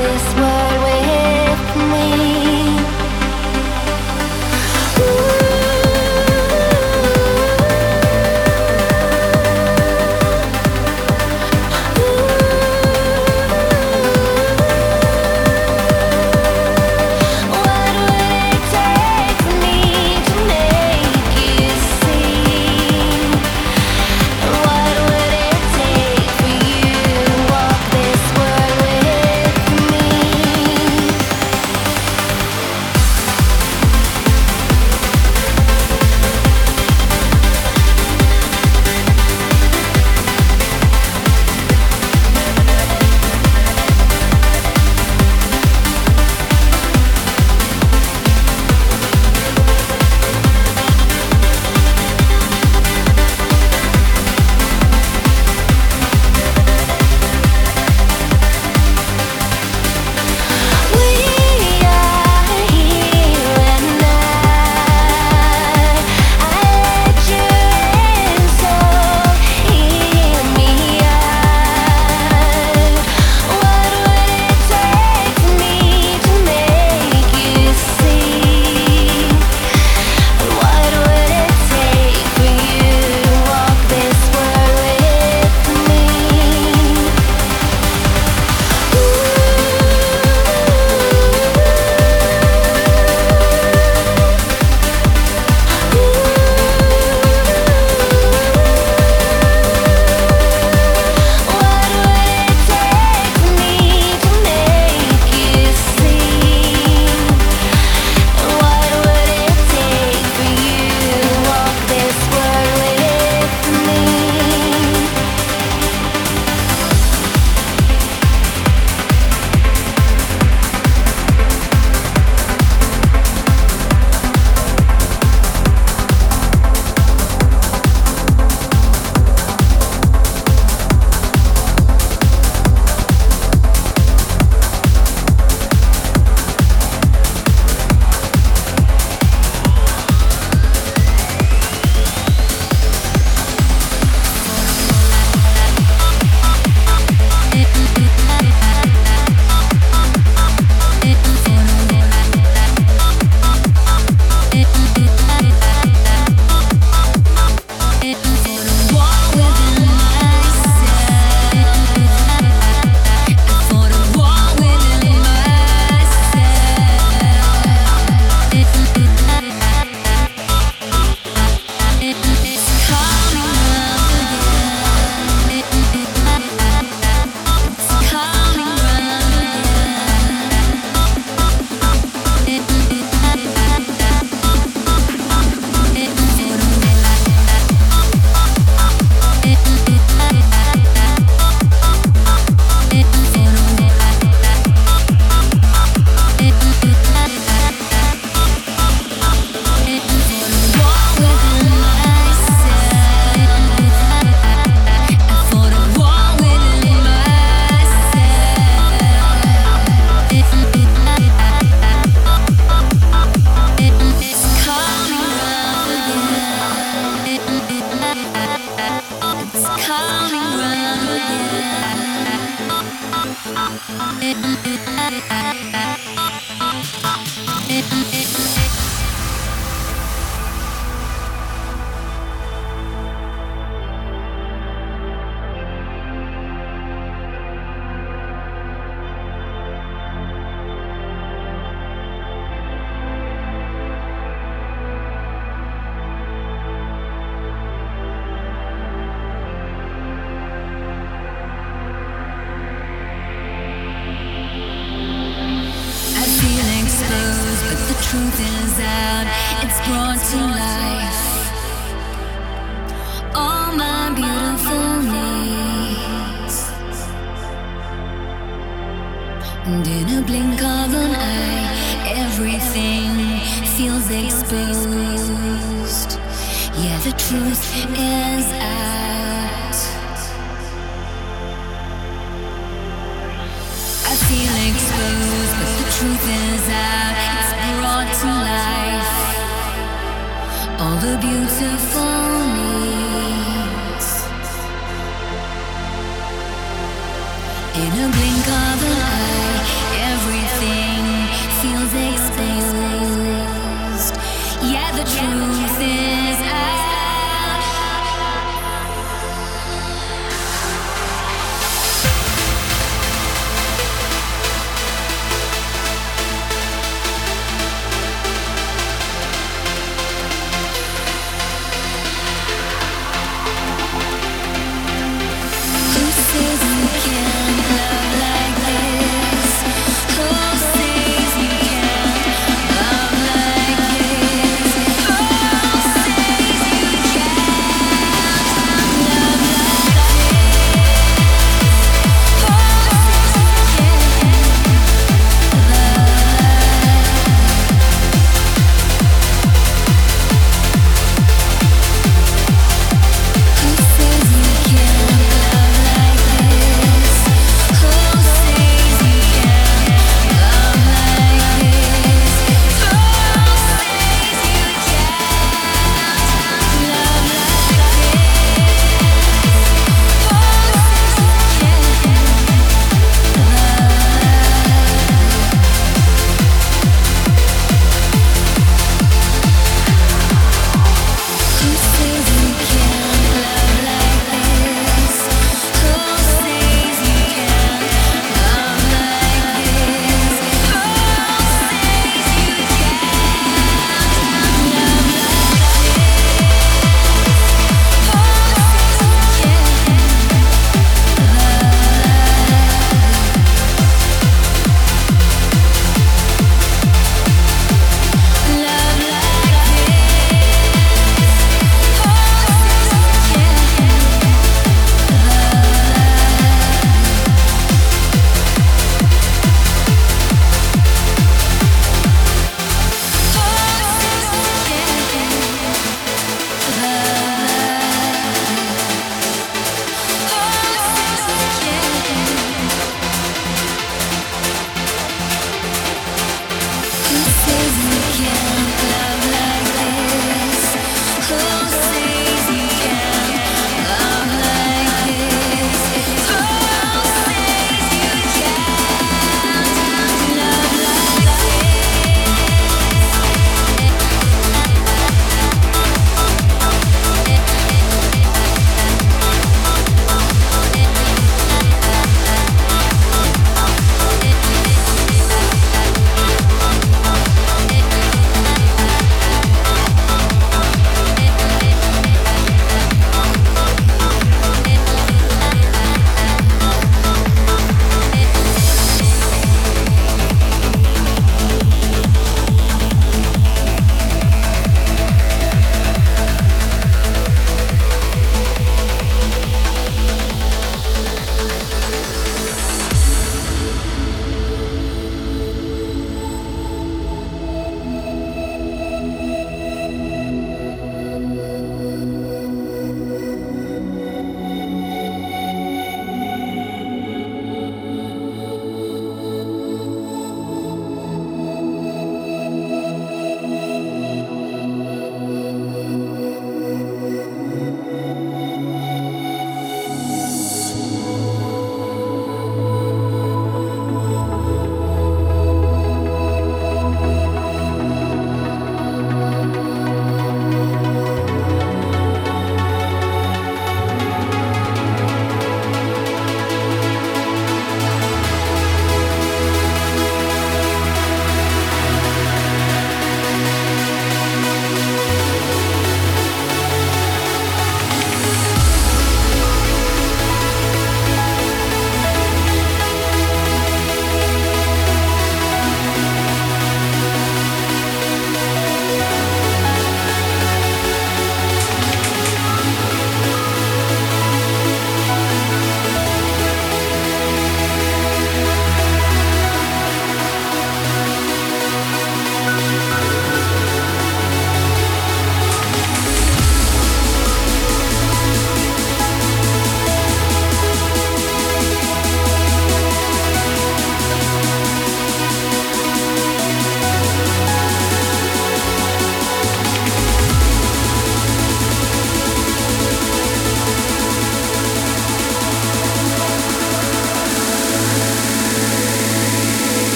this way?